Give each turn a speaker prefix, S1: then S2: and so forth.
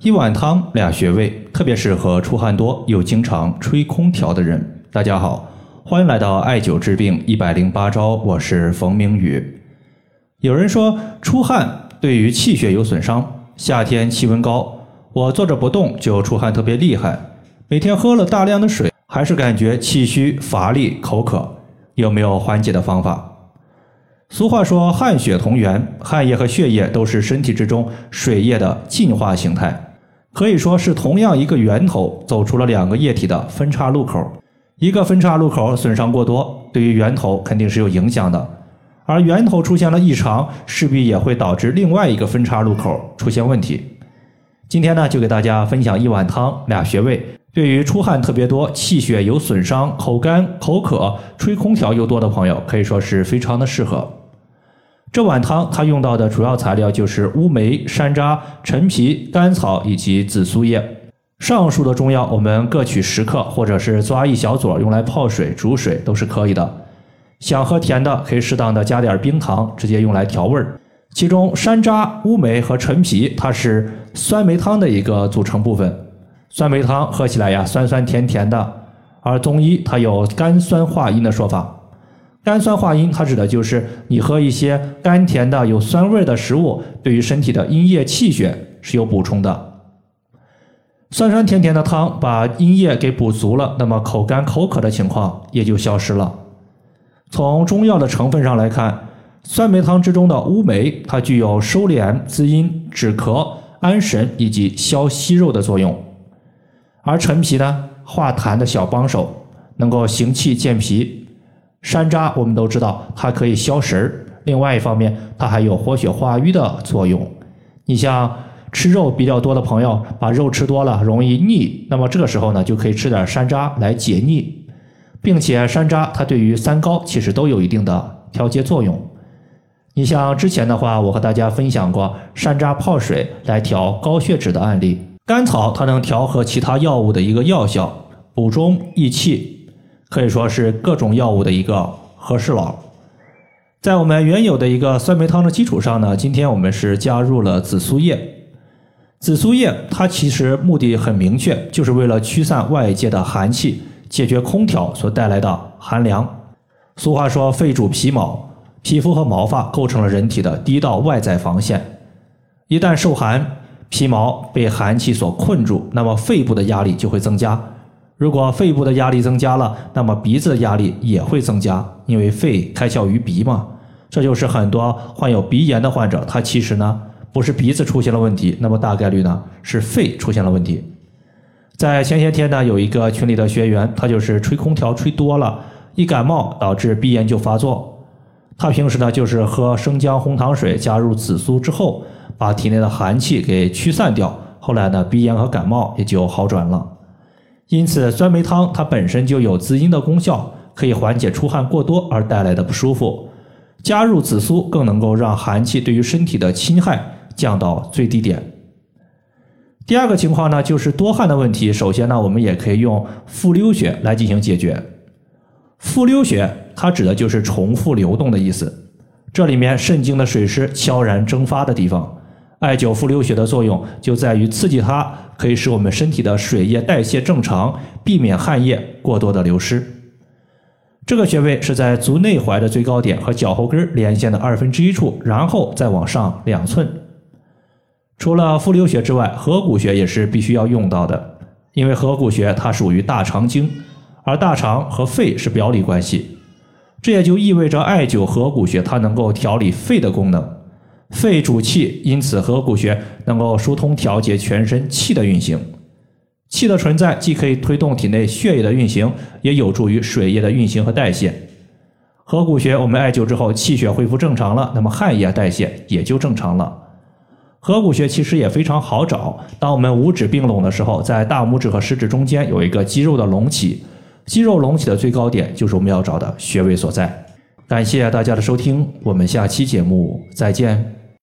S1: 一碗汤俩穴位，特别适合出汗多又经常吹空调的人。大家好，欢迎来到艾灸治病一百零八招，我是冯明宇。有人说出汗对于气血有损伤，夏天气温高，我坐着不动就出汗特别厉害，每天喝了大量的水，还是感觉气虚乏力口渴，有没有缓解的方法？俗话说汗血同源，汗液和血液都是身体之中水液的进化形态，可以说是同样一个源头走出了两个液体的分叉路口。一个分叉路口损伤过多，对于源头肯定是有影响的，而源头出现了异常，势必也会导致另外一个分叉路口出现问题。今天呢，就给大家分享一碗汤俩穴位，对于出汗特别多、气血有损伤、口干口渴、吹空调又多的朋友，可以说是非常的适合。这碗汤它用到的主要材料就是乌梅、山楂、陈皮、甘草以及紫苏叶。上述的中药我们各取十克，或者是抓一小撮用来泡水、煮水都是可以的。想喝甜的，可以适当的加点冰糖，直接用来调味儿。其中山楂、乌梅和陈皮，它是酸梅汤的一个组成部分。酸梅汤喝起来呀，酸酸甜甜的。而中医它有甘酸化阴的说法。甘酸化阴，它指的就是你喝一些甘甜的、有酸味的食物，对于身体的阴液气血是有补充的。酸酸甜甜的汤把阴液给补足了，那么口干口渴的情况也就消失了。从中药的成分上来看，酸梅汤之中的乌梅，它具有收敛、滋阴、止咳、安神以及消息肉的作用；而陈皮呢，化痰的小帮手，能够行气健脾。山楂我们都知道，它可以消食儿。另外一方面，它还有活血化瘀的作用。你像吃肉比较多的朋友，把肉吃多了容易腻，那么这个时候呢，就可以吃点山楂来解腻，并且山楂它对于三高其实都有一定的调节作用。你像之前的话，我和大家分享过山楂泡水来调高血脂的案例。甘草它能调和其他药物的一个药效，补中益气。可以说是各种药物的一个和事佬。在我们原有的一个酸梅汤的基础上呢，今天我们是加入了紫苏叶。紫苏叶它其实目的很明确，就是为了驱散外界的寒气，解决空调所带来的寒凉。俗话说，肺主皮毛，皮肤和毛发构成了人体的第一道外在防线。一旦受寒，皮毛被寒气所困住，那么肺部的压力就会增加。如果肺部的压力增加了，那么鼻子的压力也会增加，因为肺开窍于鼻嘛。这就是很多患有鼻炎的患者，他其实呢不是鼻子出现了问题，那么大概率呢是肺出现了问题。在前些天呢，有一个群里的学员，他就是吹空调吹多了，一感冒导致鼻炎就发作。他平时呢就是喝生姜红糖水，加入紫苏之后，把体内的寒气给驱散掉，后来呢鼻炎和感冒也就好转了。因此，酸梅汤它本身就有滋阴的功效，可以缓解出汗过多而带来的不舒服。加入紫苏，更能够让寒气对于身体的侵害降到最低点。第二个情况呢，就是多汗的问题。首先呢，我们也可以用复溜穴来进行解决。复溜穴它指的就是重复流动的意思，这里面肾经的水湿悄然蒸发的地方。艾灸复溜穴的作用就在于刺激它，可以使我们身体的水液代谢正常，避免汗液过多的流失。这个穴位是在足内踝的最高点和脚后跟连线的二分之一处，然后再往上两寸。除了复溜穴之外，合谷穴也是必须要用到的，因为合谷穴它属于大肠经，而大肠和肺是表里关系，这也就意味着艾灸合谷穴它能够调理肺的功能。肺主气，因此合谷穴能够疏通调节全身气的运行。气的存在既可以推动体内血液的运行，也有助于水液的运行和代谢。合谷穴我们艾灸之后，气血恢复正常了，那么汗液代谢也就正常了。合谷穴其实也非常好找，当我们五指并拢的时候，在大拇指和食指中间有一个肌肉的隆起，肌肉隆起的最高点就是我们要找的穴位所在。感谢大家的收听，我们下期节目再见。